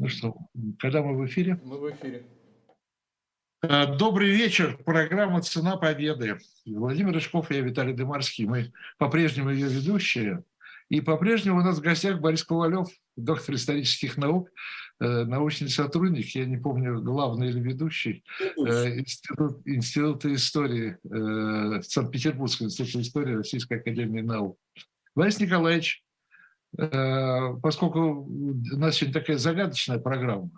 Ну что, когда мы в эфире? Мы в эфире. Э, добрый вечер. Программа «Цена победы». Владимир Рыжков и я, Виталий Дымарский. Мы по-прежнему ее ведущие. И по-прежнему у нас в гостях Борис Ковалев, доктор исторических наук, э, научный сотрудник, я не помню, главный или ведущий, э, институт, Института истории, Санкт-Петербургского института истории Российской академии наук. Борис Николаевич, поскольку у нас сегодня такая загадочная программа,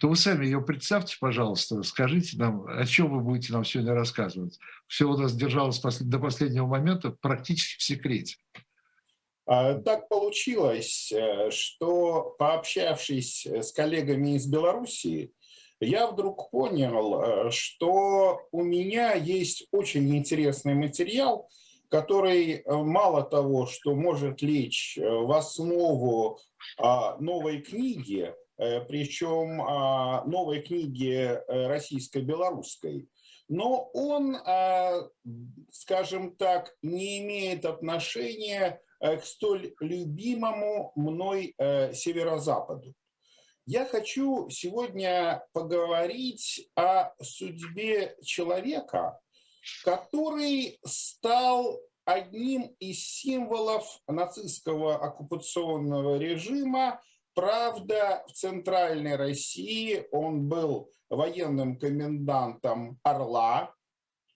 то вы сами ее представьте, пожалуйста, скажите нам, о чем вы будете нам сегодня рассказывать. Все у нас держалось до последнего момента практически в секрете. А, так получилось, э, что пообщавшись с коллегами из Белоруссии, я вдруг понял, э, что у меня есть очень интересный материал – который э, мало того, что может лечь э, в основу а, новой книги, э, причем а, новой книги российско-белорусской, но он, скажем так, не имеет отношения к столь любимому мной северо-западу. Я хочу сегодня поговорить о судьбе человека, который стал одним из символов нацистского оккупационного режима. Правда, в Центральной России он был военным комендантом Орла,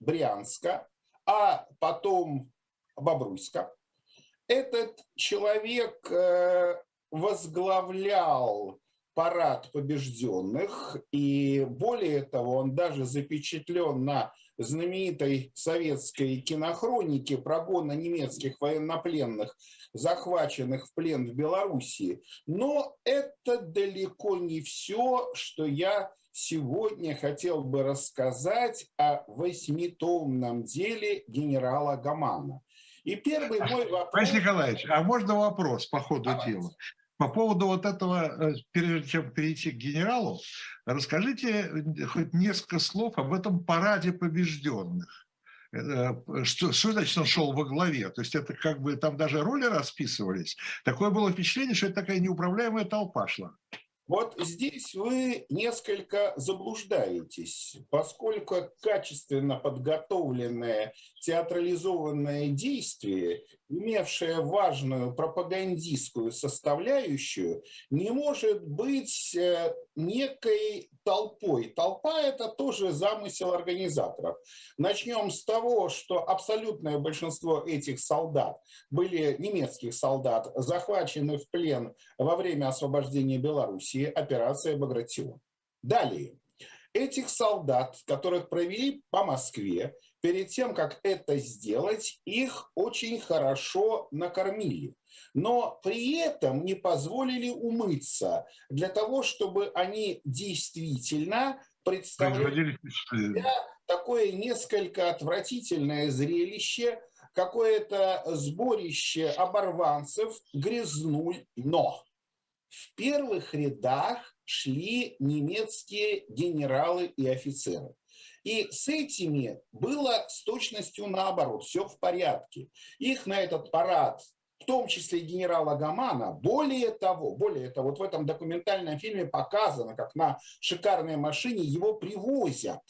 Брянска, а потом Бобруйска. Этот человек э, возглавлял парад побежденных, и более того, он даже запечатлен на знаменитой советской кинохронике прогона немецких военнопленных, захваченных в плен в Белоруссии. Но это далеко не все, что я сегодня хотел бы рассказать о восьмитомном деле генерала Гамана. И первый мой вопрос... Борис Николаевич, а можно вопрос по ходу Давайте. дела? По поводу вот этого, э, прежде чем перейти к генералу, расскажите э, хоть несколько слов об этом параде побежденных. Э, что, что значит он шел во главе? То есть это как бы там даже роли расписывались. Такое было впечатление, что это такая неуправляемая толпа шла. Вот здесь вы несколько заблуждаетесь, поскольку качественно подготовленное театрализованное действие, имевшее важную пропагандистскую составляющую, не может быть э, некой толпой. Толпа – это тоже замысел организаторов. Начнем с того, что абсолютное большинство этих солдат были немецких солдат, захвачены в плен во время освобождения Белоруссии, операция «Багратион». Далее. Этих солдат, которых провели по Москве, перед тем, как это сделать, их очень хорошо накормили. Но при этом не позволили умыться для того, чтобы они действительно представляли такое несколько отвратительное зрелище, какое-то сборище оборванцев, грязнуль, но в первых рядах шли немецкие генералы и офицеры. И с этими было с точностью наоборот, все в порядке. Их на этот парад в том числе генерала Гамана. Более того, более того, вот в этом документальном фильме показано, как на шикарной машине его привозят.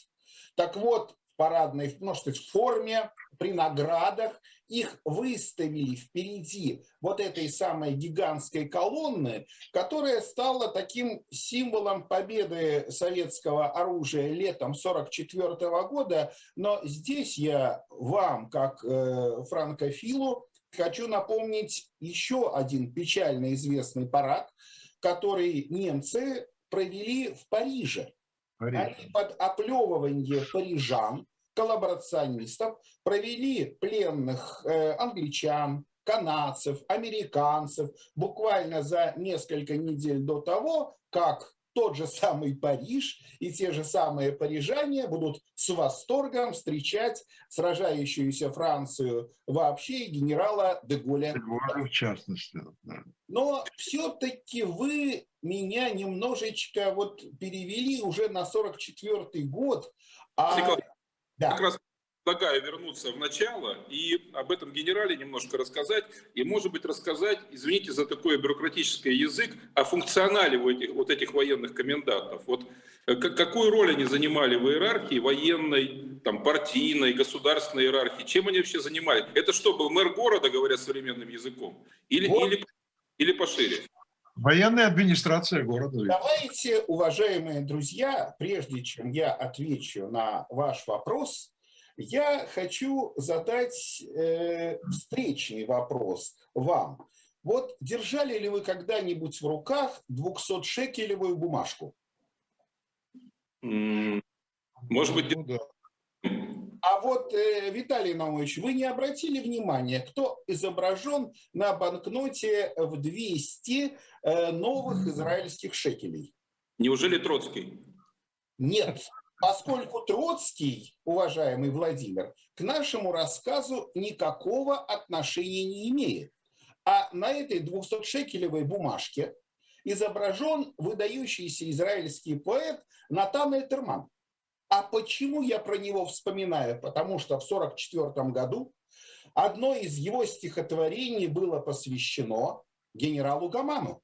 Так вот, парадной, может быть, форме, при наградах, их выставили впереди вот этой самой гигантской колонны, которая стала таким символом победы советского оружия летом 1944 года. Но здесь я вам, как э, франкофилу, хочу напомнить еще один печально известный парад, который немцы провели в Париже. Они под оплевывание парижан коллаборационистов провели пленных э, англичан, канадцев, американцев буквально за несколько недель до того, как тот же самый Париж и те же самые парижане будут с восторгом встречать сражающуюся Францию вообще и генерала Деголя. Деголя в частности. Да. Но все-таки вы меня немножечко вот перевели уже на 44 год. А... Да. Как раз предлагаю вернуться в начало и об этом генерале немножко рассказать, и, может быть, рассказать, извините за такой бюрократический язык, о функционале вот этих, вот этих военных комендантов. Вот э, какую роль они занимали в иерархии военной, там, партийной, государственной иерархии? Чем они вообще занимались? Это что, был мэр города, говоря современным языком? Или, вот. или, или пошире? Военная администрация города. Давайте, уважаемые друзья, прежде чем я отвечу на ваш вопрос, я хочу задать э, встречный вопрос вам. Вот держали ли вы когда-нибудь в руках 200-шекелевую бумажку? Может быть, ну, да. А вот, э, Виталий Наумович, вы не обратили внимания, кто изображен на банкноте в 200 э, новых израильских шекелей? Неужели Троцкий? Нет, поскольку Троцкий, уважаемый Владимир, к нашему рассказу никакого отношения не имеет. А на этой 200-шекелевой бумажке изображен выдающийся израильский поэт Натан Этерман. А почему я про него вспоминаю? Потому что в 1944 году одно из его стихотворений было посвящено генералу Гаману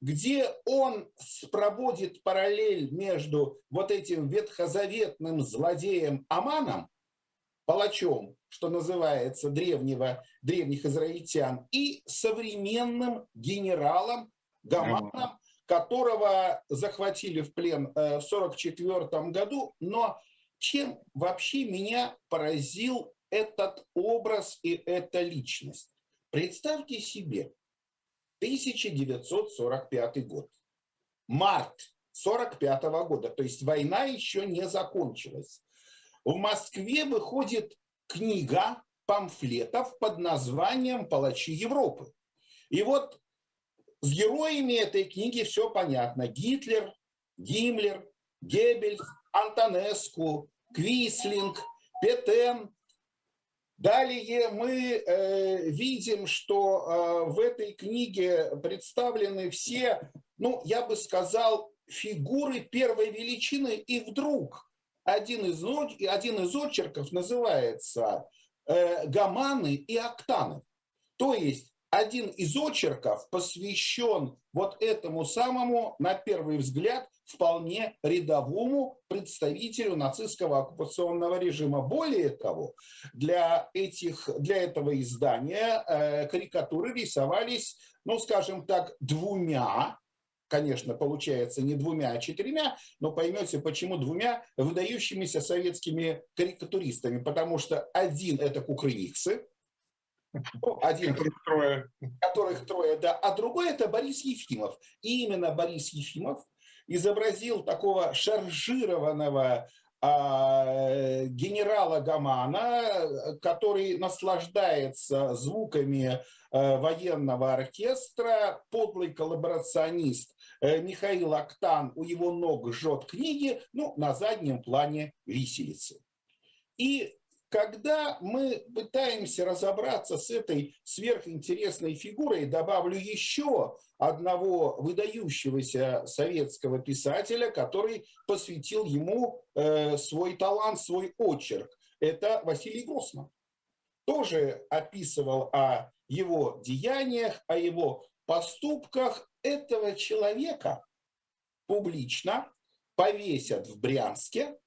где он проводит параллель между вот этим ветхозаветным злодеем Аманом, палачом, что называется, древнего, древних израильтян, и современным генералом Гаманом, которого захватили в плен э, в 1944 году. Но чем вообще меня поразил этот образ и эта личность? Представьте себе, 1945 год. Март 45 года, то есть война еще не закончилась. В Москве выходит книга памфлетов под названием «Палачи Европы». И вот с героями этой книги все понятно. Гитлер, Гиммлер, Геббельс, Антонеску, Квислинг, Петен, Далее мы э, видим, что э, в этой книге представлены все, ну, я бы сказал, фигуры первой величины, и вдруг один из, один из очерков называется э, «Гаманы и октаны». То есть один из очерков посвящен вот этому самому, на первый взгляд, вполне рядовому представителю нацистского оккупационного режима. Более того, для, этих, для этого издания э, карикатуры рисовались, ну, скажем так, двумя конечно, получается не двумя, а четырьмя, но поймете, почему двумя выдающимися советскими карикатуристами, потому что один это кукрыниксы, один, которых трое. которых трое, да, а другой это Борис Ефимов. И именно Борис Ефимов изобразил такого шаржированного а, генерала Гамана, который наслаждается звуками а, военного оркестра, подлый коллаборационист э, Михаил Актан у его ног жжет книги, ну, на заднем плане виселицы. И когда мы пытаемся разобраться с этой сверхинтересной фигурой, добавлю еще одного выдающегося советского писателя, который посвятил ему э, свой талант, свой очерк. Это Василий Гроссман. Тоже описывал о его деяниях, о его поступках этого человека публично повесят в Брянске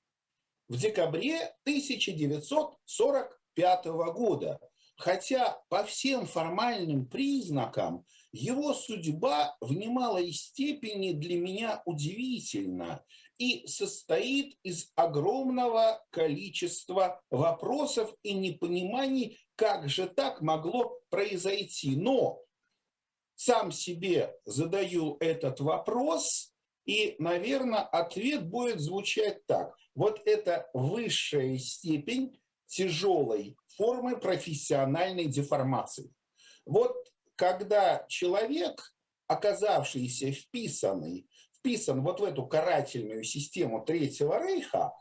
в декабре 1945 года. Хотя по всем формальным признакам его судьба в немалой степени для меня удивительна и состоит из огромного количества вопросов и непониманий, как же так могло произойти. Но сам себе задаю этот вопрос – и, наверное, ответ будет звучать так. Вот это высшая степень тяжелой формы профессиональной деформации. Вот когда человек, оказавшийся вписанный, вписан вот в эту карательную систему Третьего Рейха,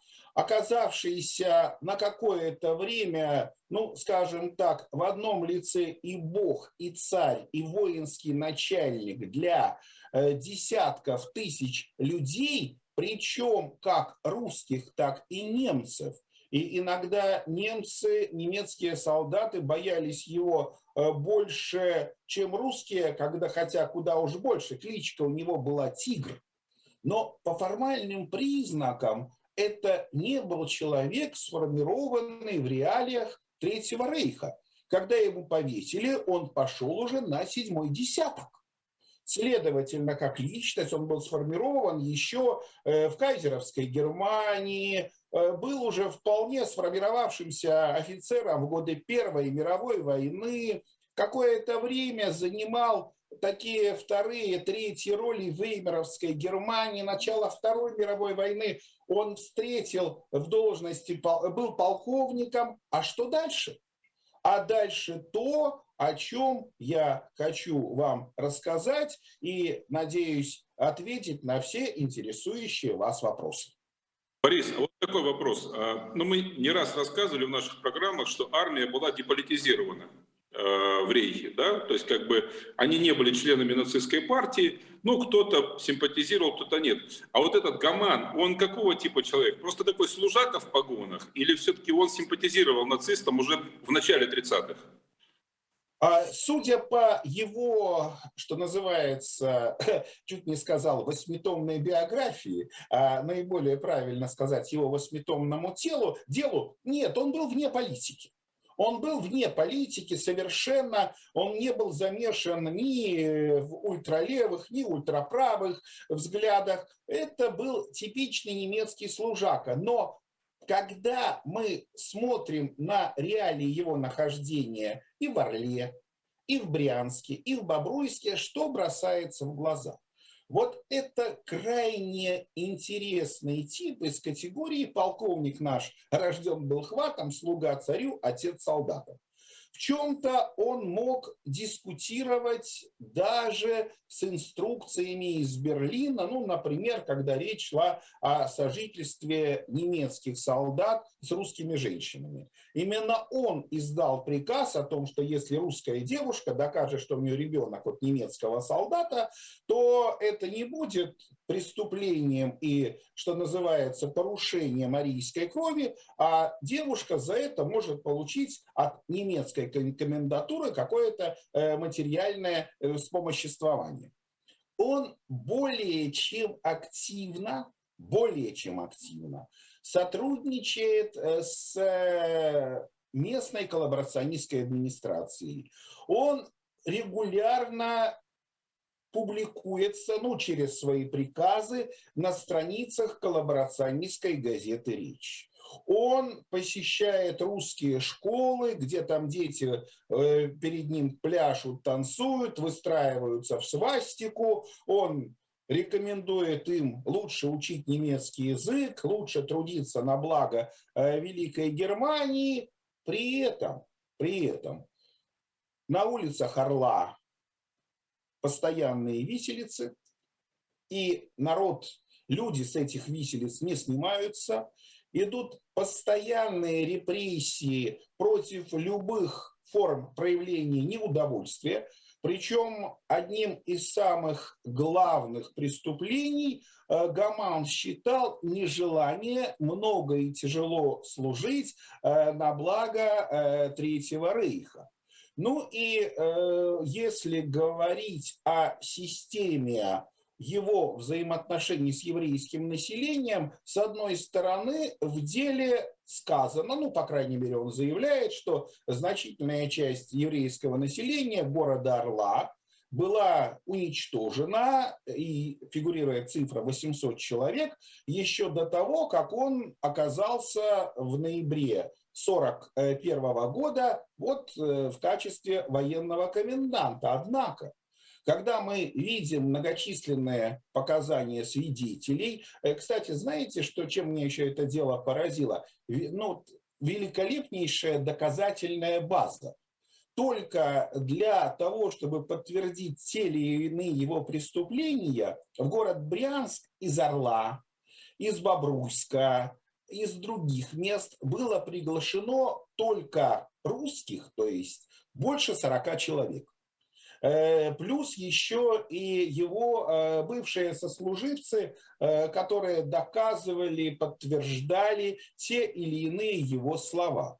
оказавшийся на какое-то время, ну, скажем так, в одном лице и бог, и царь, и воинский начальник для э, десятков тысяч людей, причем как русских, так и немцев, И иногда немцы, немецкие солдаты боялись его э, больше, чем русские, когда, хотя куда уж больше, кличка у него была «Тигр». Но по формальным признакам это не был человек, сформированный в реалиях Третьего Рейха. Когда его повесили, он пошел уже на седьмой десяток. Следовательно, как личность он был сформирован еще э, в кайзеровской Германии, э, был уже вполне сформировавшимся офицером в годы Первой мировой войны, какое-то время занимал такие вторые, третьи роли Веймеровской Германии, начало Второй мировой войны он встретил в должности, был полковником. А что дальше? А дальше то, о чем я хочу вам рассказать и, надеюсь, ответить на все интересующие вас вопросы. Борис, а вот такой вопрос. А, ну, мы не раз рассказывали в наших программах, что армия была деполитизирована. Э, в Рейхе, да, то есть как бы они не были членами нацистской партии, ну кто-то симпатизировал, кто-то нет. А вот этот Гаман, он какого типа человек? Просто такой служака в погонах или все-таки он симпатизировал нацистам уже в начале 30-х? А судя по его, что называется, чуть не сказал, восьмитомной биографии, а наиболее правильно сказать, его восьмитомному телу, делу, нет, он был вне политики. Он был вне политики совершенно, он не был замешан ни в ультралевых, ни ультраправых взглядах. Это был типичный немецкий служака. Но когда мы смотрим на реалии его нахождения и в Орле, и в Брянске, и в Бобруйске, что бросается в глаза? Вот это крайне интересный тип из категории полковник наш рожден был хватом, слуга царю, отец солдата в чем-то он мог дискутировать даже с инструкциями из Берлина, ну, например, когда речь шла о сожительстве немецких солдат с русскими женщинами. Именно он издал приказ о том, что если русская девушка докажет, что у нее ребенок от немецкого солдата, то это не будет преступлением и, что называется, порушением арийской крови, а девушка за это может получить от немецкой комендатуры какое-то э, материальное э, вспомоществование. Он более чем активно, более чем активно сотрудничает э, с местной коллаборационистской администрацией. Он регулярно публикуется, ну, через свои приказы на страницах коллаборационистской газеты «Речь». Он посещает русские школы, где там дети э, перед ним пляшут, танцуют, выстраиваются в свастику. Он рекомендует им лучше учить немецкий язык, лучше трудиться на благо э, Великой Германии. При этом, при этом на улицах Орла постоянные виселицы, и народ, люди с этих виселиц не снимаются, идут постоянные репрессии против любых форм проявления неудовольствия, причем одним из самых главных преступлений э, Гаман считал нежелание много и тяжело служить э, на благо э, Третьего Рейха. Ну и если говорить о системе его взаимоотношений с еврейским населением, с одной стороны, в деле сказано, ну, по крайней мере, он заявляет, что значительная часть еврейского населения города Орла была уничтожена, и фигурирует цифра 800 человек, еще до того, как он оказался в ноябре 1941 года вот э, в качестве военного коменданта. Однако, когда мы видим многочисленные показания свидетелей, э, кстати, знаете, что, чем мне еще это дело поразило? Ну, великолепнейшая доказательная база. Только для того, чтобы подтвердить те или иные его преступления, в город Брянск из Орла, из Бобруйска, из других мест было приглашено только русских, то есть больше 40 человек. Плюс еще и его бывшие сослуживцы, которые доказывали, подтверждали те или иные его слова.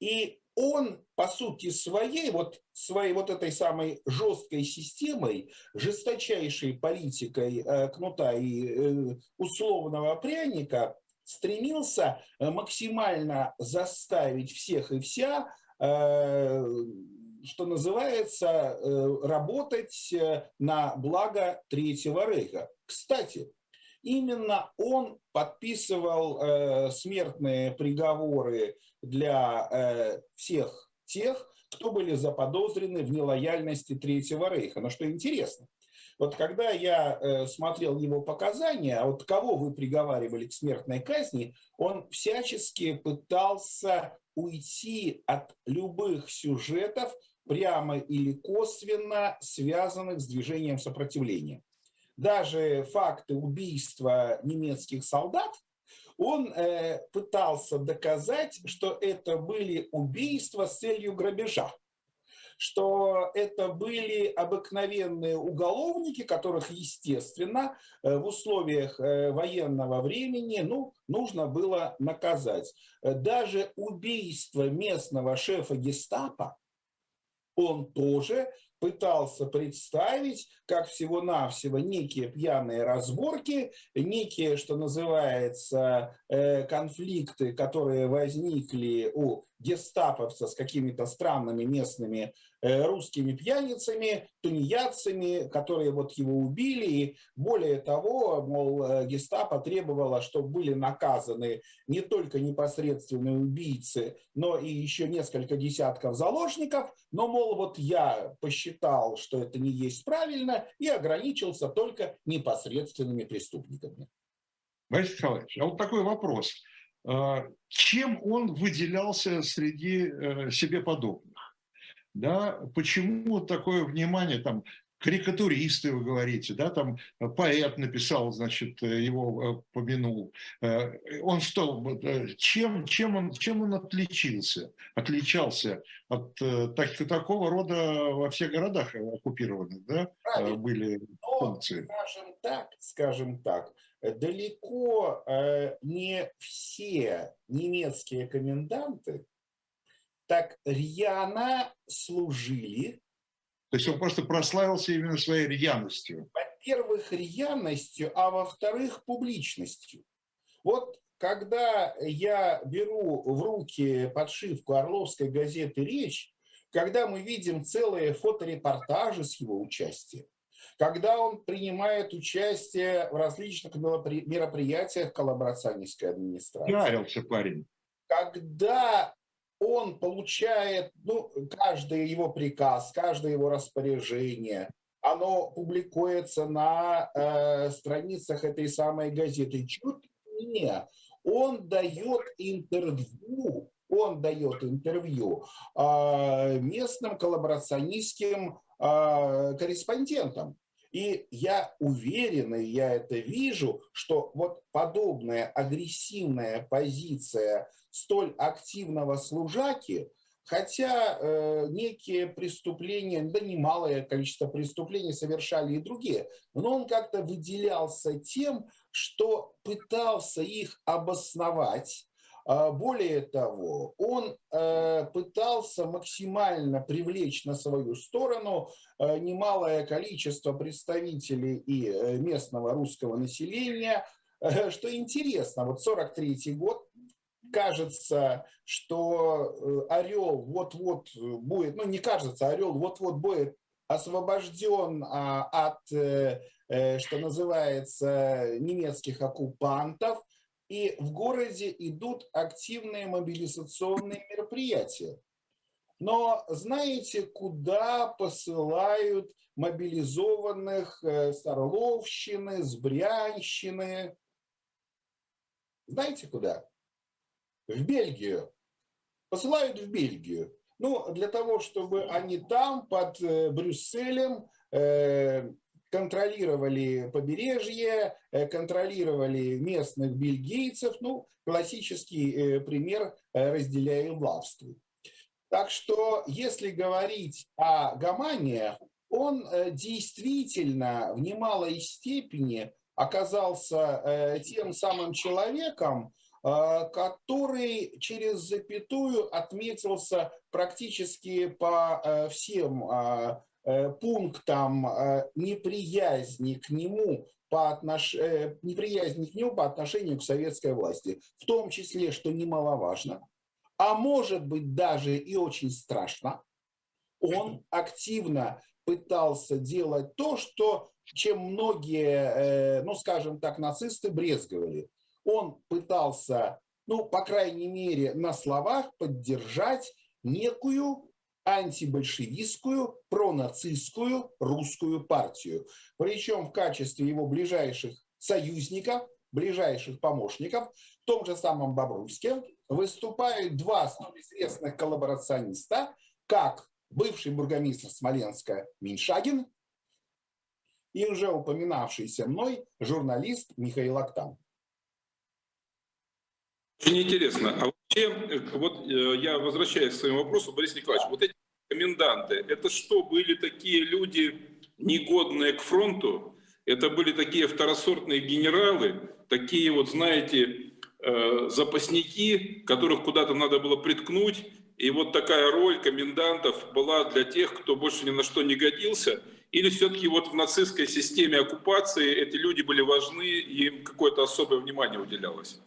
И он, по сути своей, вот своей вот этой самой жесткой системой, жесточайшей политикой кнута и условного пряника, стремился максимально заставить всех и вся что называется, э, работать э, на благо Третьего Рейха. Кстати, именно он подписывал э, смертные приговоры для всех тех, кто были заподозрены в нелояльности Третьего Рейха. Но что интересно, вот когда я смотрел его показания, а вот кого вы приговаривали к смертной казни, он всячески пытался уйти от любых сюжетов, прямо или косвенно связанных с движением сопротивления. Даже факты убийства немецких солдат он э, пытался доказать, что это были убийства с целью грабежа, что это были обыкновенные уголовники, которых, естественно, э, в условиях э, военного времени ну, нужно было наказать. Даже убийство местного шефа гестапо он тоже пытался представить как всего-навсего некие пьяные разборки, некие, что называется, э, конфликты, которые возникли у гестаповца с какими-то странными местными русскими пьяницами, тунеядцами, которые вот его убили. И более того, мол, э, гестапо требовало, чтобы были наказаны не только непосредственные убийцы, но и еще несколько десятков заложников. Но, мол, вот я посчитал, что это не есть правильно, и ограничился только непосредственными преступниками. Борис Николаевич, а вот такой вопрос. А, чем он выделялся среди э, себе подобных? Да, почему такое внимание там карикатуристы, вы говорите, да, там поэт написал, значит, его э, помянул. Э, он что, чем, чем, он, чем он отличился? Отличался от так, такого рода во всех городах оккупированных, да, Правильно. были функции? Но, скажем так, скажем так, далеко э, не все немецкие коменданты так рьяно служили. То есть он просто прославился именно своей рьяностью. Во-первых, рьяностью, а во-вторых, публичностью. Вот когда я беру в руки подшивку Орловской газеты «Речь», когда мы видим целые фоторепортажи с его участием, когда он принимает участие в различных мероприятиях коллаборационистской администрации. Ярился парень. Когда он получает, ну, каждый его приказ, каждое его распоряжение, оно публикуется на э, страницах этой самой газеты. Чуть не, он дает интервью, он дает интервью э, местным коллаборационистским э, корреспондентам. И я уверен, и я это вижу, что вот подобная агрессивная позиция столь активного служаки, хотя э, некие преступления, да немалое количество преступлений совершали и другие, но он как-то выделялся тем, что пытался их обосновать, более того, он э, пытался максимально привлечь на свою сторону э, немалое количество представителей и э, местного русского населения. Что интересно, вот 43 год, кажется, что Орел вот-вот будет, ну не кажется, Орел вот-вот будет освобожден а, от, что называется, немецких оккупантов, и в городе идут активные мобилизационные мероприятия. Но знаете, куда посылают мобилизованных э, с Орловщины, с Брянщины? Знаете куда? В Бельгию. Посылают в Бельгию. Ну, для того, чтобы они там, под э, Брюсселем, э, контролировали побережье, э, контролировали местных бельгийцев. Ну, классический э, пример э, «разделяй и властвуй». Так что, если говорить о Гамании, он действительно в немалой степени оказался тем самым человеком, который через запятую отметился практически по всем пунктам неприязни к нему по отнош... неприязни к нему по отношению к советской власти, в том числе, что немаловажно, а может быть даже и очень страшно, он активно пытался делать то, что, чем многие, ну скажем так, нацисты брезговали – он пытался, ну, по крайней мере, на словах поддержать некую антибольшевистскую, пронацистскую русскую партию. Причем в качестве его ближайших союзников, ближайших помощников, в том же самом Бобруйске, выступают два столь известных коллаборациониста, как бывший бургомистр Смоленска Миншагин и уже упоминавшийся мной журналист Михаил Актан. Очень интересно. А вообще, вот э, я возвращаюсь к своему вопросу, Борис Николаевич, вот эти коменданты, это что, были такие люди, негодные к фронту? Это были такие второсортные генералы, такие вот, знаете, э, запасники, которых куда-то надо было приткнуть, и вот такая роль комендантов была для тех, кто больше ни на что не годился, или все-таки вот в нацистской системе оккупации эти люди были важны, и им какое-то особое внимание уделялось?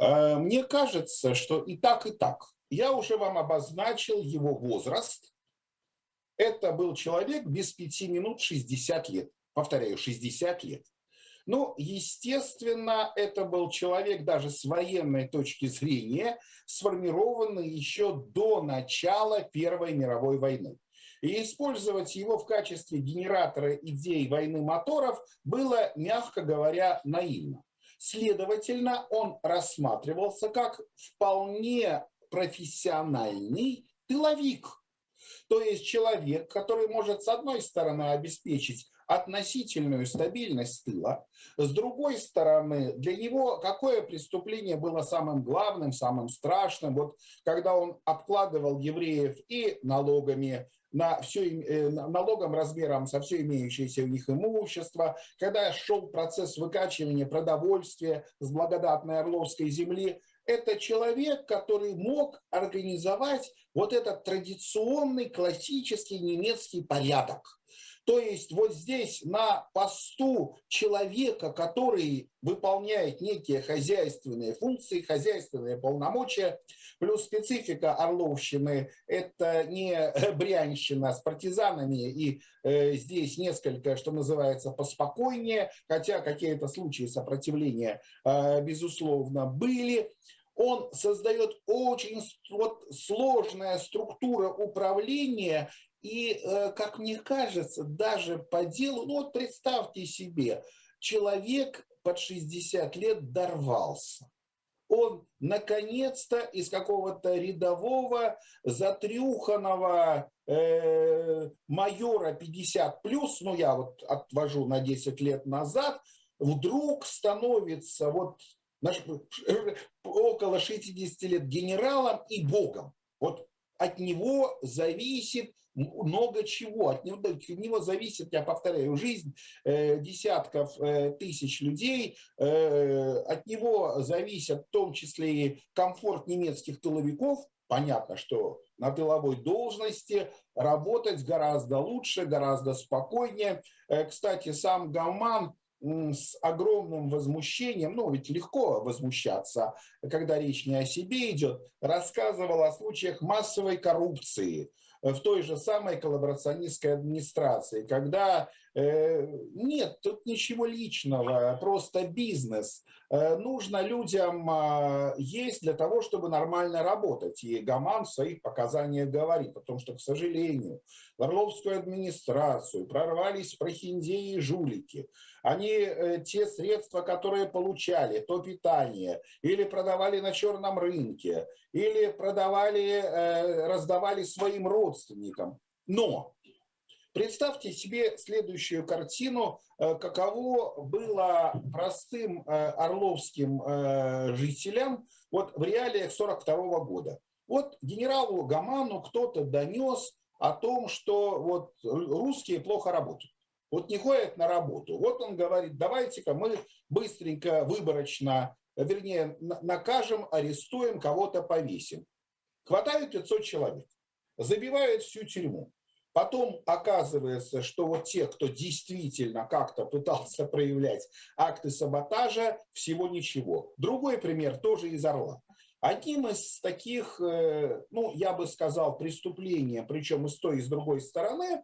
Э, мне кажется, что и так, и так. Я уже вам обозначил его возраст. Это был человек без пяти минут 60 лет. Повторяю, 60 лет. Ну, естественно, это был человек даже с военной точки зрения, сформированный еще до начала Первой мировой войны. И использовать его в качестве генератора идей войны моторов было, мягко говоря, наивно. Следовательно, он рассматривался как вполне профессиональный тыловик. То есть человек, который может, с одной стороны, обеспечить относительную стабильность тыла. С другой стороны, для него какое преступление было самым главным, самым страшным? Вот когда он обкладывал евреев и налогами, на все, э, налогом размером со все имеющееся у них имущество, когда шел процесс выкачивания продовольствия с благодатной Орловской земли, это человек, который мог организовать вот этот традиционный классический немецкий порядок. То есть вот здесь на посту человека, который выполняет некие хозяйственные функции, хозяйственные полномочия, плюс специфика Орловщины – это не брянщина с партизанами, и э, здесь несколько, что называется, поспокойнее, хотя какие-то случаи сопротивления, э, безусловно, были. Он создает очень вот, сложная структура управления и, э, как мне кажется, даже по делу, ну вот представьте себе, человек под 60 лет дорвался. Он наконец-то из какого-то рядового затрюханного э, майора 50 плюс, ну я вот отвожу на 10 лет назад, вдруг становится вот наш, около 60 лет генералом и богом. Вот от него зависит много чего. От него, от него зависит, я повторяю, жизнь э, десятков э, тысяч людей. Э, от него зависит в том числе и комфорт немецких тыловиков. Понятно, что на тыловой должности работать гораздо лучше, гораздо спокойнее. Кстати, сам Гаман с огромным возмущением, ну ведь легко возмущаться, когда речь не о себе идет, рассказывал о случаях массовой коррупции – в той же самой коллаборационистской администрации, когда нет, тут ничего личного, просто бизнес. Э, нужно людям э, есть для того, чтобы нормально работать. И Гаман в своих показаниях говорит о том, что, к сожалению, в Орловскую администрацию прорвались прохиндеи и жулики. Они э, те средства, которые получали, то питание, или продавали на черном рынке, или продавали, э, раздавали своим родственникам. Но Представьте себе следующую картину, э, каково было простым орловским жителям вот в реалиях 42 года. Вот генералу Гаману кто-то донес о том, что вот русские плохо работают. Вот не ходят на работу. Вот он говорит, давайте-ка мы быстренько, выборочно, вернее, накажем, арестуем, кого-то повесим. Хватает 500 человек, забивают всю тюрьму. Потом оказывается, что вот те, кто действительно как-то пытался проявлять акты саботажа, всего ничего. Другой пример тоже из Орла. Одним из таких, э, ну, я бы сказал, преступления, причем и с той, и с другой стороны,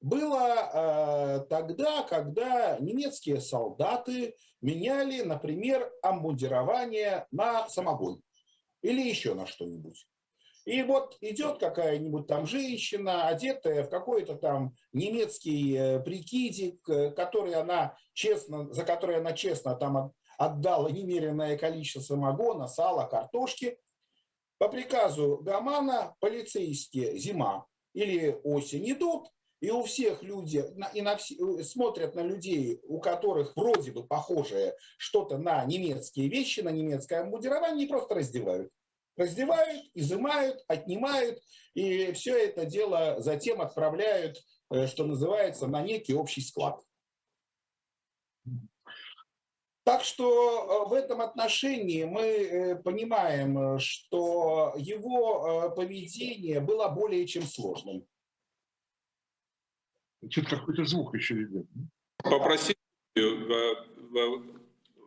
было э, тогда, когда немецкие солдаты меняли, например, обмундирование на самогон или еще на что-нибудь. И вот идет какая-нибудь там женщина, одетая в какой-то там немецкий э, прикидик, э, который она честно, за который она честно там отдала немеренное количество самогона, сала, картошки. По приказу Гамана полицейские зима или осень идут, и у всех люди и на, э, смотрят на людей, у которых вроде бы похожее что-то на немецкие вещи, на немецкое обмундирование, и просто раздевают раздевают, изымают, отнимают, и все это дело затем отправляют, э, что называется, на некий общий склад. Так что э, в этом отношении мы э, понимаем, что его поведение было более чем сложным. Что-то какой-то звук еще идет. Попросить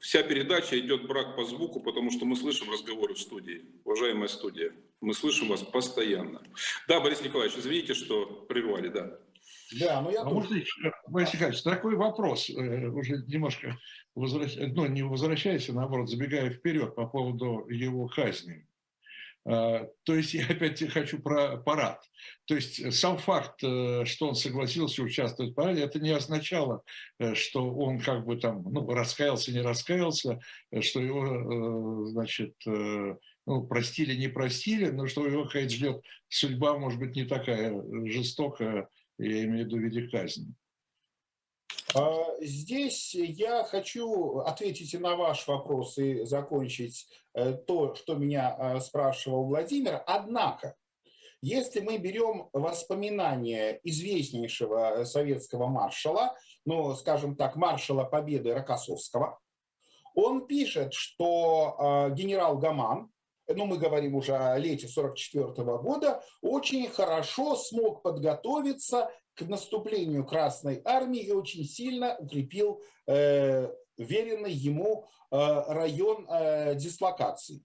вся передача идет брак по звуку, потому что мы слышим разговоры в студии. Уважаемая студия, мы слышим вас постоянно. Да, Борис Николаевич, извините, что прервали, да. Да, но я а тоже... Может, Борис Николаевич, такой вопрос, э, уже немножко возвращ... ну, не возвращаясь, а наоборот, забегая вперед по поводу его казни. А, то есть я опять хочу про парад. То есть сам факт, э, что он согласился участвовать в параде, это не означало, э, что он как бы там ну, раскаялся, не раскаялся, э, что его, значит, ну, простили, не простили, но что его какая-то ждет судьба, может быть, не такая жестокая, я имею в виду в виде казни. А, здесь я хочу ответить и на ваш вопрос и закончить э, то, что меня э, спрашивал Владимир. Однако, если мы берем воспоминания известнейшего советского маршала, ну, скажем так, маршала Победы Рокоссовского, он пишет, что э, генерал Гаман, ну, мы говорим уже о лете 1944 года, очень хорошо смог подготовиться к наступлению Красной Армии и очень сильно укрепил э, веренный ему э, район э, дислокации.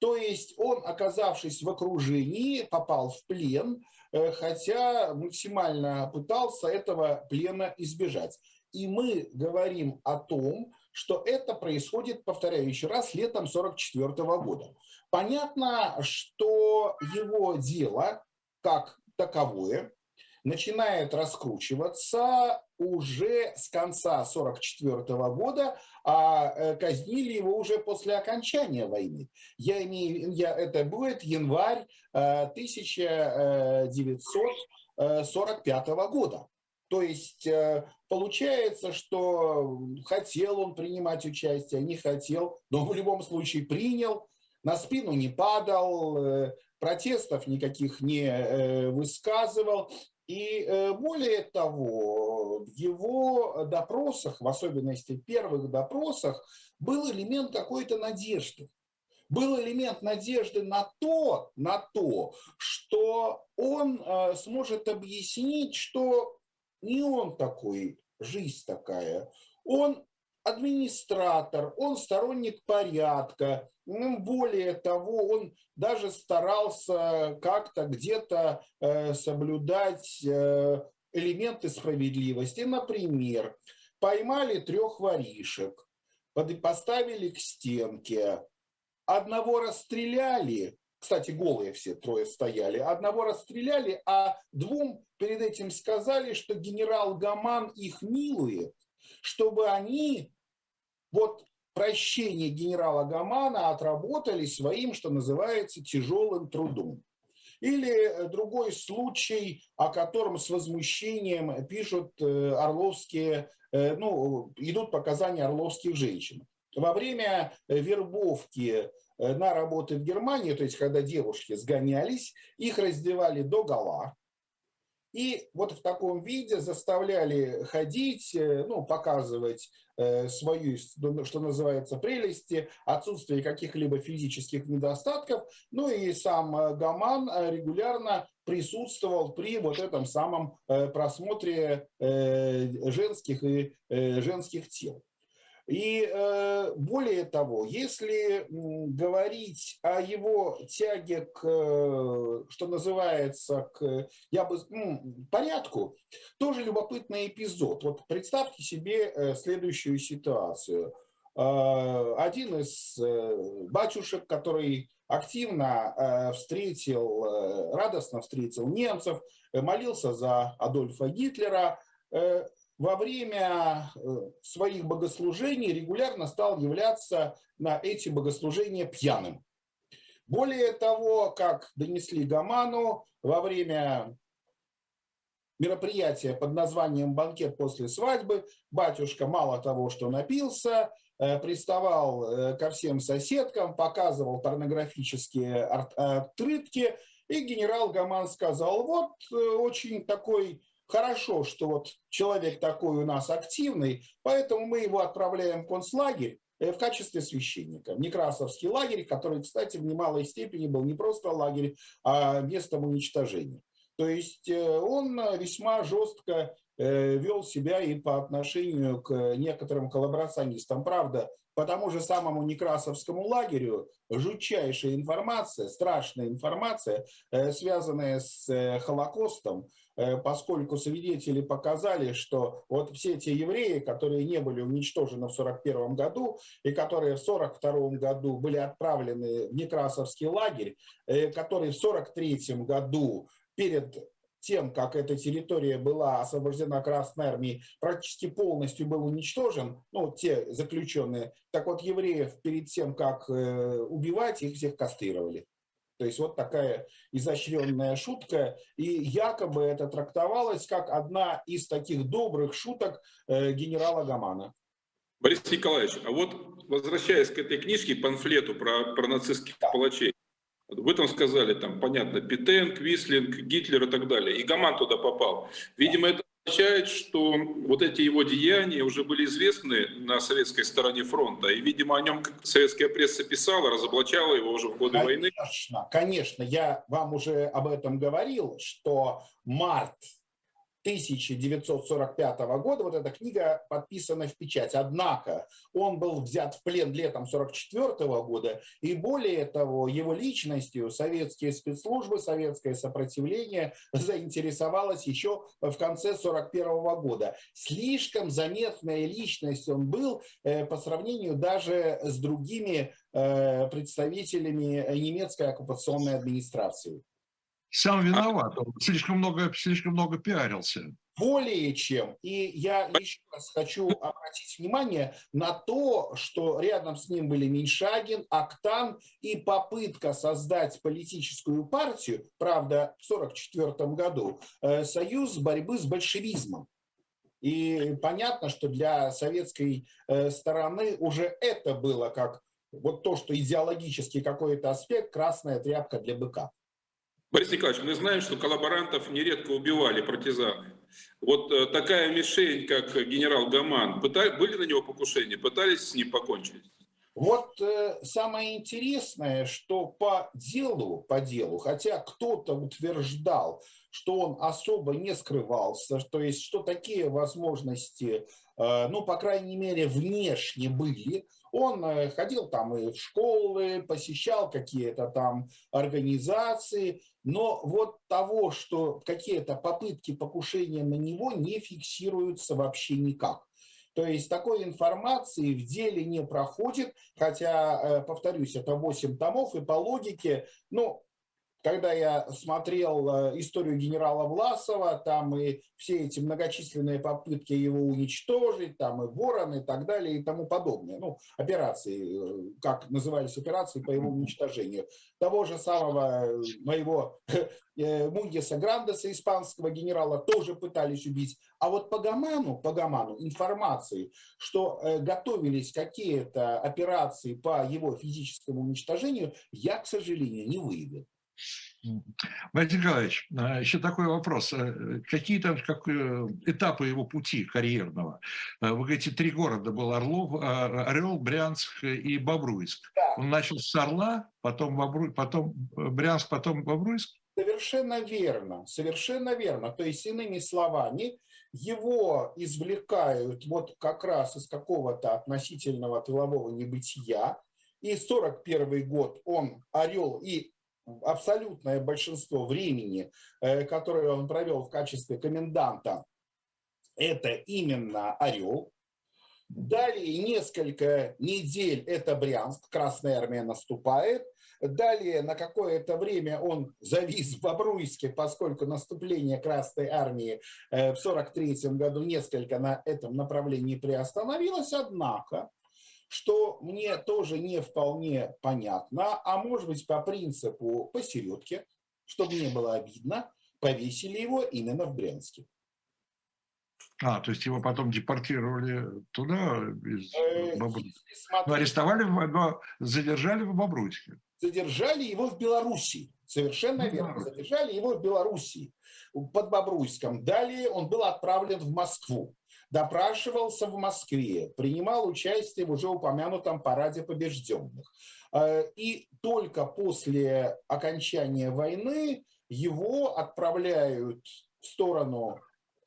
То есть он, оказавшись в окружении, попал в плен, э, хотя максимально пытался этого плена избежать. И мы говорим о том, что это происходит, повторяю еще раз, летом 1944 года. Понятно, что его дело как таковое начинает раскручиваться уже с конца 1944 года, а э, казнили его уже после окончания войны. Я имею, я, это будет январь 1945 э, года. То есть э, получается, что хотел он принимать участие, не хотел, но в любом случае принял, на спину не падал, протестов никаких не высказывал. И э, более того, в его допросах, в особенности первых допросах, был элемент какой-то надежды. Был элемент надежды на то, на то, что он э, сможет объяснить, что не он такой, жизнь такая. Он администратор, он сторонник порядка, ну, более того, он даже старался как-то где-то э, соблюдать э, элементы справедливости. Например, поймали трех воришек, поставили к стенке, одного расстреляли, кстати, голые все трое стояли, одного расстреляли, а двум перед этим сказали, что генерал Гаман их милует, чтобы они вот прощение генерала Гамана отработали своим, что называется, тяжелым трудом. Или э, другой случай, о котором с возмущением пишут э, орловские, э, ну, идут показания орловских женщин. Во время вербовки на работы в Германии, то есть когда девушки сгонялись, их раздевали до гола, И вот в таком виде заставляли ходить, э, ну, показывать э, свою, что называется, прелести, отсутствие каких-либо физических недостатков. Ну и сам э, Гаман регулярно присутствовал при вот этом самом просмотре женских и женских тел. И э, более того, если говорить о его тяге к, что называется, к я бы, ну, порядку, тоже любопытный эпизод. Вот представьте себе э, следующую ситуацию. Э, один из батюшек, который активно встретил, радостно встретил немцев, молился за Адольфа Гитлера, во время э, своих богослужений регулярно стал являться на эти богослужения пьяным. Более того, как донесли Гаману, во время мероприятия под названием «Банкет после свадьбы» батюшка мало того, что напился, э, приставал э, ко всем соседкам, показывал порнографические открытки, и генерал Гаман сказал, вот очень такой Хорошо, что вот человек такой у нас активный, поэтому мы его отправляем в концлагерь э, в качестве священника. Некрасовский лагерь, который, кстати, в немалой степени был не просто лагерь, а местом уничтожения. То есть э, он весьма жестко э, вел себя и по отношению к некоторым коллаборационистам. Правда, по тому же самому Некрасовскому лагерю жутчайшая информация, страшная информация, связанная с Холокостом, поскольку свидетели показали, что вот все те евреи, которые не были уничтожены в 1941 году и которые в 1942 году были отправлены в Некрасовский лагерь, э, который в 1943 году перед тем, как эта территория была освобождена Красной Армией, практически полностью был уничтожен, ну, те заключенные, так вот евреев перед тем, как э, убивать, их всех кастрировали. То есть вот такая изощренная шутка. И якобы это трактовалось как одна из таких добрых шуток э, генерала Гамана. Борис Николаевич, а вот возвращаясь к этой книжке, памфлету про, про нацистских да. палачей, в этом сказали, там, понятно, Питен, Квислинг, Гитлер и так далее. И Гаман туда попал. Видимо, это означает, что вот эти его деяния уже были известны на советской стороне фронта, и, видимо, о нем советская пресса писала, разоблачала его уже в годы конечно, войны. Конечно, конечно, я вам уже об этом говорил, что март 1945 года, вот эта книга подписана в печать. Однако он был взят в плен летом 1944 года, и более того, его личностью советские спецслужбы, советское сопротивление заинтересовалось еще в конце 1941 года. Слишком заметная личность он был э, по сравнению даже с другими э, представителями немецкой оккупационной администрации. Сам виноват, он слишком много, слишком много пиарился. Более чем. И я еще раз хочу обратить внимание на то, что рядом с ним были Меньшагин, Актан и попытка создать политическую партию, правда, в 1944 году, э, союз борьбы с большевизмом. И понятно, что для советской э, стороны уже это было как вот то, что идеологический какой-то аспект, красная тряпка для быка. Борис Николаевич, мы знаем, что коллаборантов нередко убивали партизаны. Вот э, такая мишень, как генерал Гаман, пытали, были на него покушения, пытались с ним покончить? Вот э, самое интересное, что по делу, по делу, хотя кто-то утверждал, что он особо не скрывался, то есть что такие возможности, э, ну, по крайней мере, внешне были, он э, ходил там и в школы, посещал какие-то там организации, но вот того, что какие-то попытки покушения на него не фиксируются вообще никак. То есть такой информации в деле не проходит, хотя, э, повторюсь, это 8 томов, и по логике, ну, когда я смотрел э, историю генерала Власова, там и все эти многочисленные попытки его уничтожить, там и ворон и так далее и тому подобное. Ну, операции, э, как назывались операции по его уничтожению. Того же самого э, моего Мундиса Грандеса, испанского генерала, тоже пытались убить. А вот по Гаману, по Гаману информации, что готовились какие-то операции по его физическому уничтожению, я, к сожалению, не выявил. Борис Николаевич, а, еще такой вопрос. Э, какие там как, э, этапы его пути карьерного? Э, вы говорите, три города был Орлов, а, Орел, Брянск и Бобруйск. Да. Он начал с Орла, потом, Бобру... потом Брянск, потом Бобруйск? Совершенно верно, совершенно верно. То есть, иными словами, его извлекают вот как раз из какого-то относительного тылового небытия, и 41 год он орел, и абсолютное большинство времени, э, которое он провел в качестве коменданта, это именно Орел. Далее несколько недель это Брянск, Красная Армия наступает. Далее на какое-то время он завис в Бобруйске, поскольку наступление Красной Армии э, в 1943 году несколько на этом направлении приостановилось. Однако что мне тоже не вполне понятно, а может быть по принципу посередке, чтобы не было обидно, повесили его именно в Брянске. А, то есть его потом депортировали туда, из э, Бобруйска. Ну, арестовали, но задержали в Бобруйске. Задержали его в Белоруссии. Совершенно ну, верно. Задержали его в Белоруссии, под Бобруйском. Далее он был отправлен в Москву допрашивался в Москве, принимал участие в уже упомянутом параде побежденных. Э, и только после окончания войны его отправляют в сторону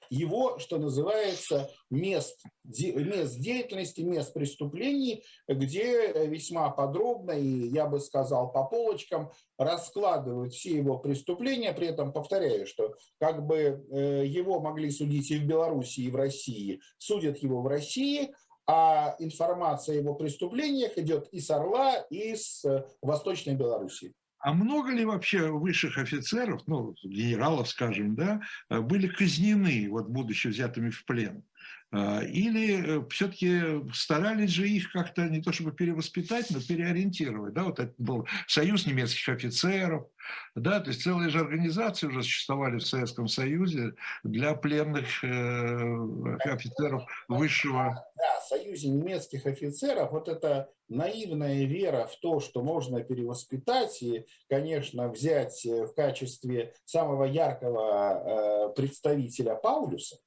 его, что называется, мест, мест деятельности, мест преступлений, где весьма подробно и, я бы сказал, по полочкам раскладывают все его преступления. При этом повторяю, что как бы э, его могли судить и в Беларуси, и в России, судят его в России, а информация о его преступлениях идет из Орла, и из э, Восточной Беларуси. А много ли вообще высших офицеров, ну, генералов, скажем, да, были казнены, вот будучи взятыми в плен? А, или э, все-таки старались же их как-то не то чтобы перевоспитать, но переориентировать. Да? Вот это был союз немецких офицеров, да? то есть целые же организации уже существовали в Советском Союзе для пленных э, офицеров высшего. Да, союзе немецких офицеров, вот это наивная вера в то, что можно перевоспитать и, конечно, взять в качестве самого яркого э, представителя Паулюса,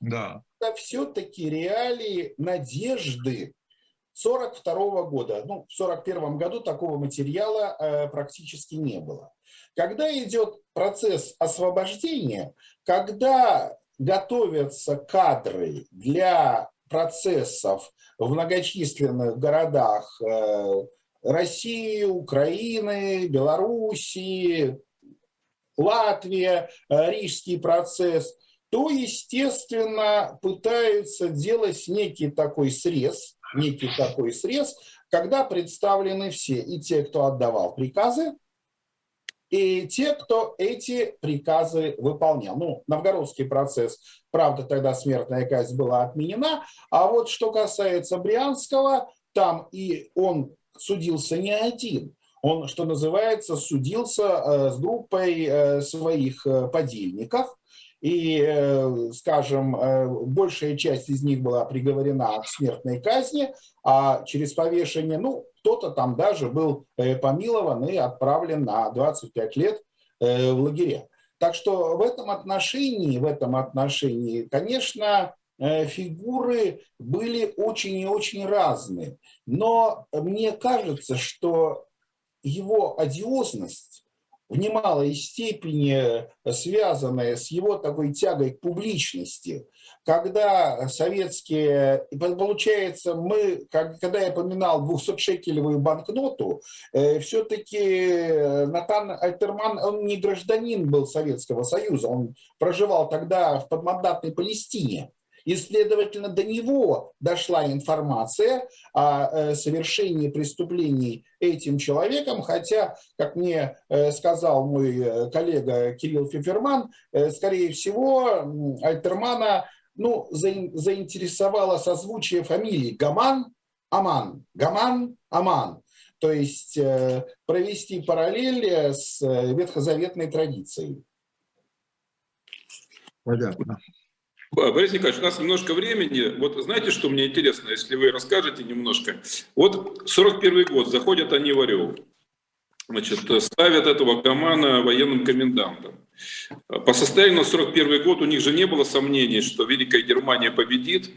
да. Это все-таки реалии надежды 42 года. Ну, в 41 году такого материала э, практически не было. Когда идет процесс освобождения, когда готовятся кадры для процессов в многочисленных городах э, России, Украины, Белоруссии, Латвия, э, Рижский процесс – то, естественно, пытаются делать некий такой срез, некий такой срез, когда представлены все, и те, кто отдавал приказы, и те, кто эти приказы выполнял. Ну, новгородский процесс, правда, тогда смертная казнь была отменена, а вот что касается Брянского, там и он судился не один, он, что называется, судился э, с группой э, своих э, подельников, и, э, скажем, э, большая часть из них была приговорена к смертной казни, а через повешение, ну, кто-то там даже был э, помилован и отправлен на 25 лет в лагеря. Так что в этом отношении, в этом отношении, конечно, фигуры были очень и очень разные. Но мне кажется, что его одиозность в немалой степени связанная с его такой тягой к публичности, когда советские, получается, мы, когда я поминал 200-шекелевую банкноту, э, все-таки Натан Альтерман, он не гражданин был Советского Союза, он проживал тогда в подмандатной Палестине. И, следовательно, до него дошла информация о э, совершении преступлений этим человеком, хотя, как мне э, сказал мой э, коллега Кирилл Фиферман, скорее всего, Альтермана ну, заинтересовало созвучие фамилии Гаман, Аман, Гаман, Аман. То есть провести параллель с ветхозаветной традицией. Понятно. Борис Николаевич, у нас немножко времени. Вот знаете, что мне интересно, если вы расскажете немножко. Вот 41 год, заходят они в Орел. значит, ставят этого Гамана военным комендантом. По состоянию на 41 год у них же не было сомнений, что Великая Германия победит,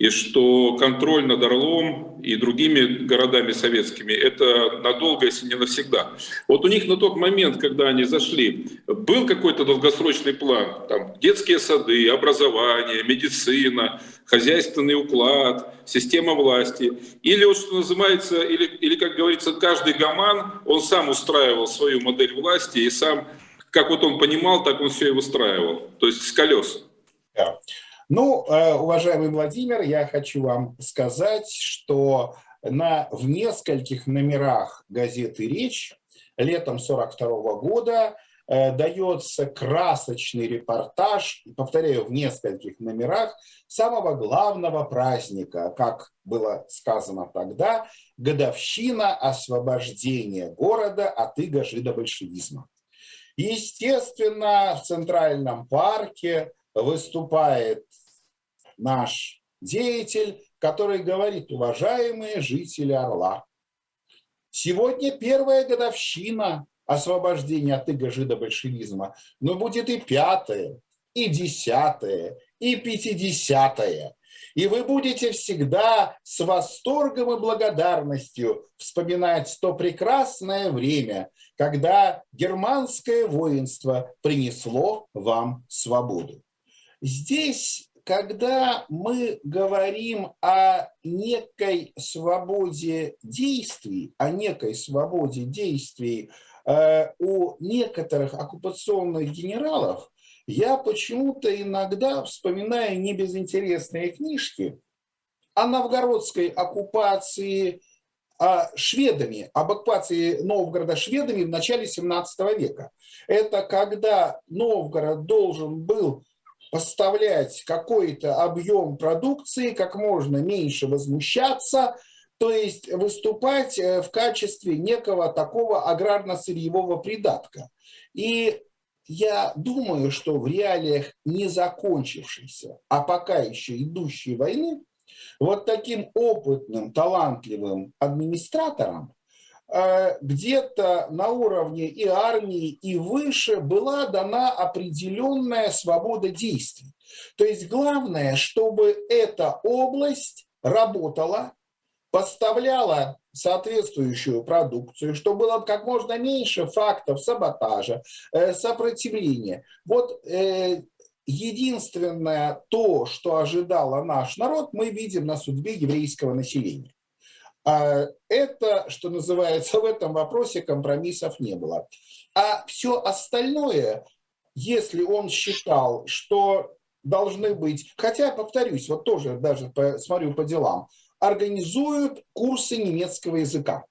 и что контроль над Орлом и другими городами советскими – это надолго, если не навсегда. Вот у них на тот момент, когда они зашли, был какой-то долгосрочный план, там, детские сады, образование, медицина, хозяйственный уклад, система власти. Или, вот, что называется, или, или, как говорится, каждый гаман, он сам устраивал свою модель власти и сам, как вот он понимал, так он все и выстраивал, то есть с колес. Да. Ну, э, уважаемый Владимир, я хочу вам сказать, что на, в нескольких номерах газеты «Речь» летом 42 года э, дается красочный репортаж, повторяю, в нескольких номерах, самого главного праздника, как было сказано тогда, годовщина освобождения города от иго жидобольшевизма. Естественно, в Центральном парке выступает наш деятель, который говорит, уважаемые жители Орла, сегодня первая годовщина освобождения от иго жидобольшевизма, но будет и пятая, и десятая, и пятидесятая. И вы будете всегда с восторгом и благодарностью вспоминать то прекрасное время, когда германское воинство принесло вам свободу. Здесь когда мы говорим о некой свободе действий, о некой свободе действий э, у некоторых оккупационных генералов, я почему-то иногда вспоминаю небезынтересные книжки о новгородской оккупации а, шведами, об оккупации Новгорода шведами в начале 17 века. Это когда Новгород должен был поставлять какой-то объем продукции, как можно меньше возмущаться, то есть выступать э, в качестве некого такого аграрно-сырьевого придатка. И я думаю, что в реалиях не закончившейся, а пока еще идущей войны, вот таким опытным, талантливым администратором где-то на уровне и армии, и выше была дана определенная свобода действий. То есть главное, чтобы эта область работала, поставляла соответствующую продукцию, чтобы было как можно меньше фактов саботажа, э, сопротивления. Вот э, единственное то, что ожидало наш народ, мы видим на судьбе еврейского населения. А это, что называется, в этом вопросе компромиссов не было. А все остальное, если он считал, что должны быть, хотя, повторюсь, вот тоже даже по, смотрю по делам, организуют курсы немецкого языка.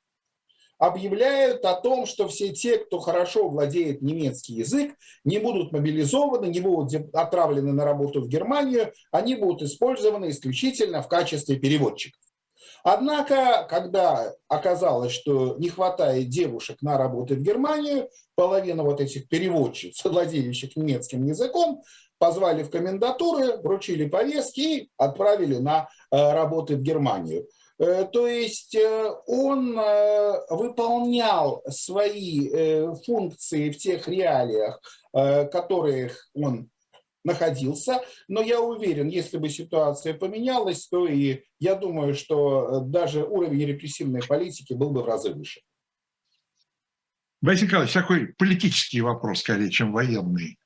Объявляют о том, что все те, кто хорошо владеет немецкий язык, не будут мобилизованы, не будут отправлены на работу в Германию, они будут использованы исключительно в качестве переводчиков. Однако, когда оказалось, что не хватает девушек на работу в Германию, половина вот этих переводчиц, владеющих немецким языком, позвали в комендатуры, вручили повестки и отправили на э, работы в Германию. Э, то есть э, он выполнял свои функции в тех реалиях, которых он находился. Но я уверен, если бы ситуация поменялась, то и я думаю, что э, даже уровень репрессивной политики был бы в разы выше. Борис Николаевич, такой политический вопрос, скорее, чем военный.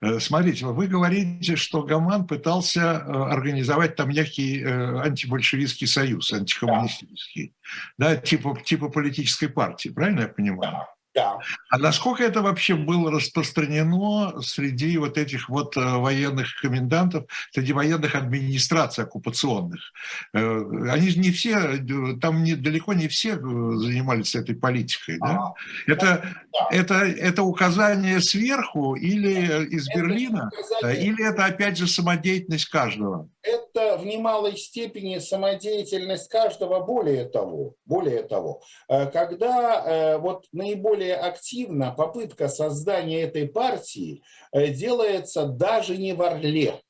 Э, смотрите, вы говорите, что Гаман пытался э, организовать там некий антибольшевистский союз, антикоммунистический, да, да типа, типа политической партии, правильно я понимаю? Да. Да. А насколько это вообще было распространено среди вот этих вот э, военных комендантов, среди военных администраций оккупационных? Э, они же не все, э, там не, далеко не все занимались этой политикой. Да? А, это, да. Это, это указание сверху или из это Берлина, или это опять же самодеятельность каждого? Это в немалой степени самодеятельность каждого, более того, более того, когда вот наиболее более активно попытка создания этой партии э, делается даже не в Орле.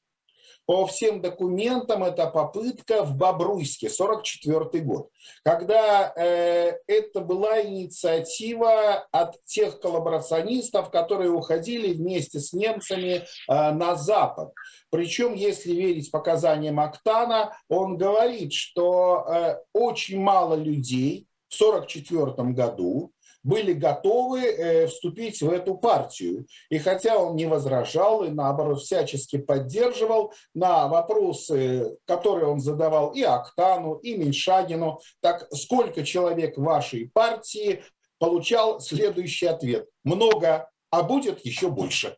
По всем документам это попытка в Бобруйске, 44 год, когда э, это была инициатива от тех коллаборационистов, которые уходили вместе с немцами э, на Запад. Причем, если верить показаниям Актана, он говорит, что э, очень мало людей в 1944 году были готовы э, вступить в эту партию. И хотя он не возражал и, наоборот, всячески поддерживал на вопросы, которые он задавал и Актану, и Меньшагину, так сколько человек вашей партии, получал следующий ответ. Много, а будет еще больше.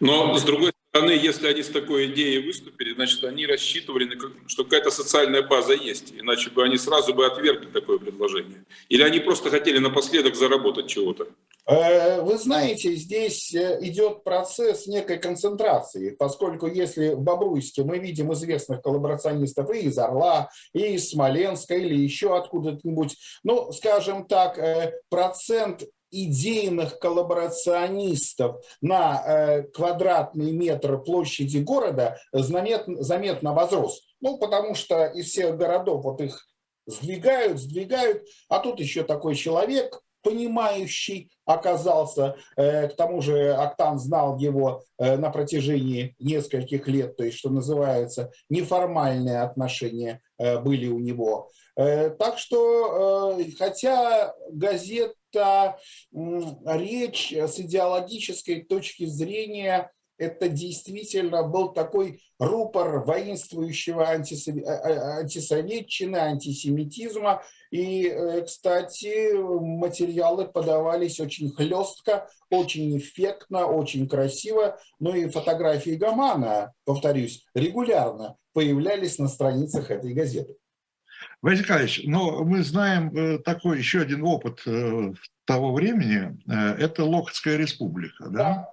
Но, с другой стороны, если они с такой идеей выступили, значит, они рассчитывали, что какая-то социальная база есть, иначе бы они сразу бы отвергли такое предложение. Или они просто хотели напоследок заработать чего-то? Э, вы знаете, здесь э, идет процесс некой концентрации, поскольку если в Бобруйске мы видим известных коллаборационистов и из Орла, и из Смоленска, или еще откуда-нибудь, ну, скажем так, э, процент идейных коллаборационистов на э, квадратный метр площади города заметно, заметно возрос. Ну, потому что из всех городов вот их сдвигают, сдвигают, а тут еще такой человек, понимающий оказался. Э, к тому же Октан знал его э, на протяжении нескольких лет, то есть, что называется, неформальные отношения были у него. Так что, хотя газет это речь с идеологической точки зрения это действительно был такой рупор воинствующего. А, а, антисоветчины, антисемитизма. И, э, кстати, материалы подавались очень хлестко, очень эффектно, очень красиво. Ну и фотографии Гамана, повторюсь, регулярно появлялись на страницах этой газеты. Василий Николаевич, но мы знаем э, такой еще один опыт э, того времени, э, это Локотская республика, да?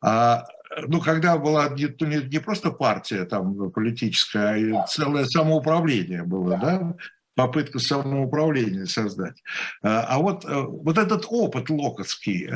А, ну, когда была не, не, не просто партия там политическая, а и целое самоуправление было, да? попытка самоуправления создать. А вот, вот этот опыт локотский,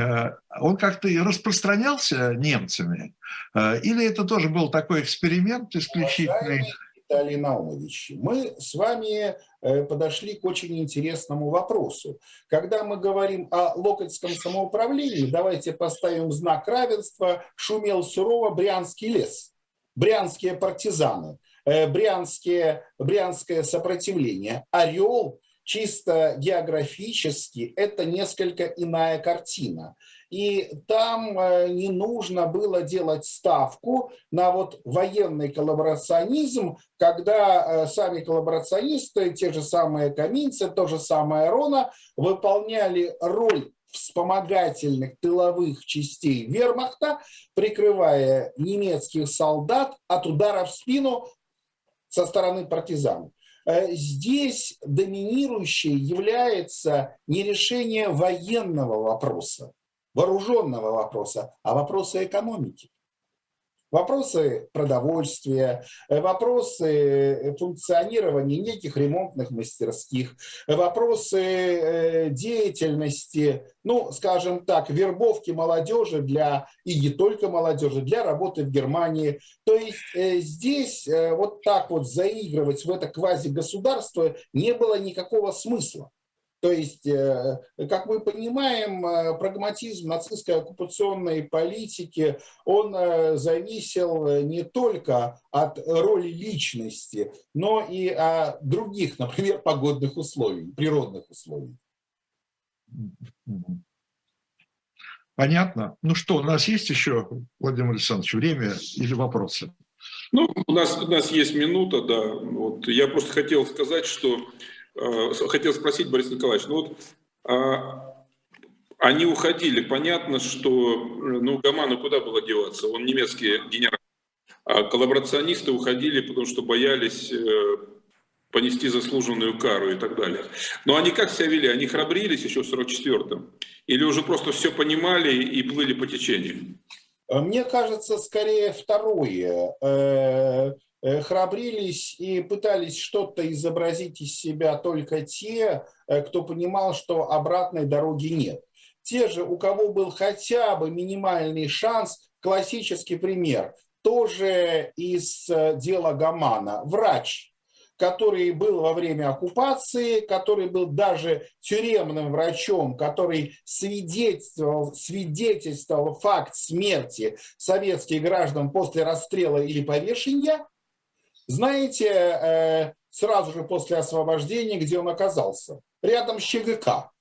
он как-то распространялся немцами? Или это тоже был такой эксперимент исключительный? Виталий Наумович, мы с вами э, подошли к очень интересному вопросу. Когда мы говорим о локотском самоуправлении, давайте поставим знак равенства, шумел сурово Брянский лес, брянские партизаны, э, брянские, брянское сопротивление. Орел чисто географически это несколько иная картина. И там э, не нужно было делать ставку на вот военный коллаборационизм, когда э, сами коллаборационисты, те же самые каминцы, то же самое Рона, выполняли роль вспомогательных тыловых частей вермахта, прикрывая немецких солдат от удара в спину со стороны партизан. Э, здесь доминирующей является не решение военного вопроса, вооруженного вопроса, а вопросы экономики. Вопросы продовольствия, э, вопросы э, функционирования неких ремонтных мастерских, вопросы э, деятельности, ну, скажем так, вербовки молодежи для, и не только молодежи, для работы в Германии. То есть здесь вот так вот заигрывать в это квазигосударство не было никакого смысла. То есть, э, как мы понимаем, э, прагматизм нацистской оккупационной политики, он э, зависел не только от роли личности, но и от других, например, погодных условий, природных условий. Понятно. Ну что, у нас есть еще, Владимир Александрович, время или вопросы? Ну, у нас, у нас есть минута, да. Вот я просто хотел сказать, что хотел спросить, Борис Николаевич, ну вот а, они уходили, понятно, что ну, Гаману куда было деваться, он немецкий генерал. А коллаборационисты уходили, потому что боялись э, понести заслуженную кару и так далее. Но они как себя вели? Они храбрились еще в 44-м? Или уже просто все понимали и плыли по течению? Мне кажется, скорее второе. Э, храбрились и пытались что-то изобразить из себя только те, э, кто понимал, что обратной дороги нет. Те же, у кого был хотя бы минимальный шанс, классический пример. тоже из э, дела Гамана. Врач, который был во время оккупации, который был даже тюремным врачом, который свидетельствовал, свидетельствовал факт смерти советских граждан после расстрела или повешения, знаете, э, сразу же после освобождения, где он оказался? Рядом с ЧГК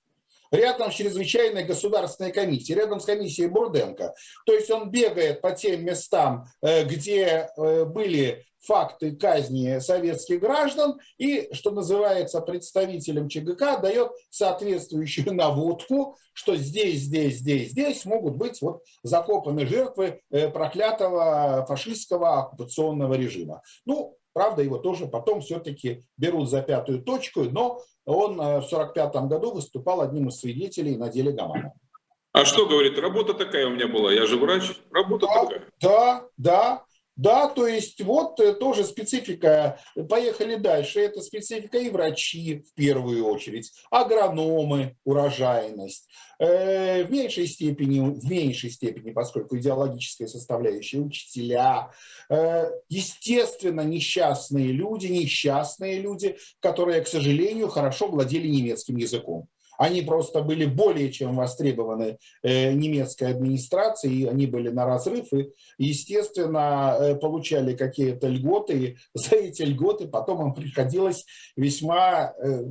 рядом с чрезвычайной государственной комиссией, рядом с комиссией Бурденко. То есть он бегает по тем местам, э, где э, были факты казни советских граждан и, что называется, представителям ЧГК дает соответствующую наводку, что здесь, здесь, здесь, здесь могут быть вот закопаны жертвы проклятого фашистского оккупационного режима. Ну, правда, его тоже потом все-таки берут за пятую точку, но он э, в 1945 году выступал одним из свидетелей на деле Гамана. А что говорит, работа такая у меня была, я же врач, работа да, такая. Да, да, да, то есть вот э, тоже специфика, поехали дальше, это специфика и врачи в первую очередь, агрономы, урожайность, э, в меньшей степени, в меньшей степени, поскольку идеологическая составляющая, учителя, э, естественно, несчастные люди, несчастные люди, которые, к сожалению, хорошо владели немецким языком. Они просто были более чем востребованы э, немецкой администрацией, они были на разрыв и, естественно, э, получали какие-то льготы. И за эти льготы потом им приходилось весьма э,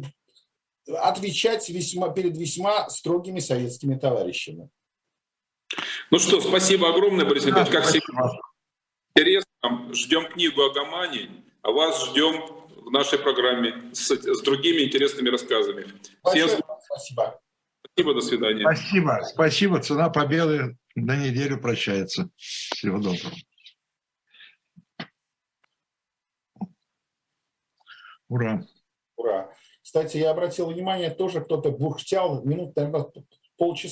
отвечать весьма, перед весьма строгими советскими товарищами. Ну что, спасибо огромное, Борис Ильич. Как всегда, интересно. Ждем книгу о Гамане, а вас ждем в нашей программе с, с другими интересными рассказами. Всем спасибо. Спасибо, до свидания. Спасибо, спасибо. Цена победы на неделю прощается. Всего доброго. Ура. Ура. Кстати, я обратил внимание, тоже кто-то бухтел минут, наверное, полчаса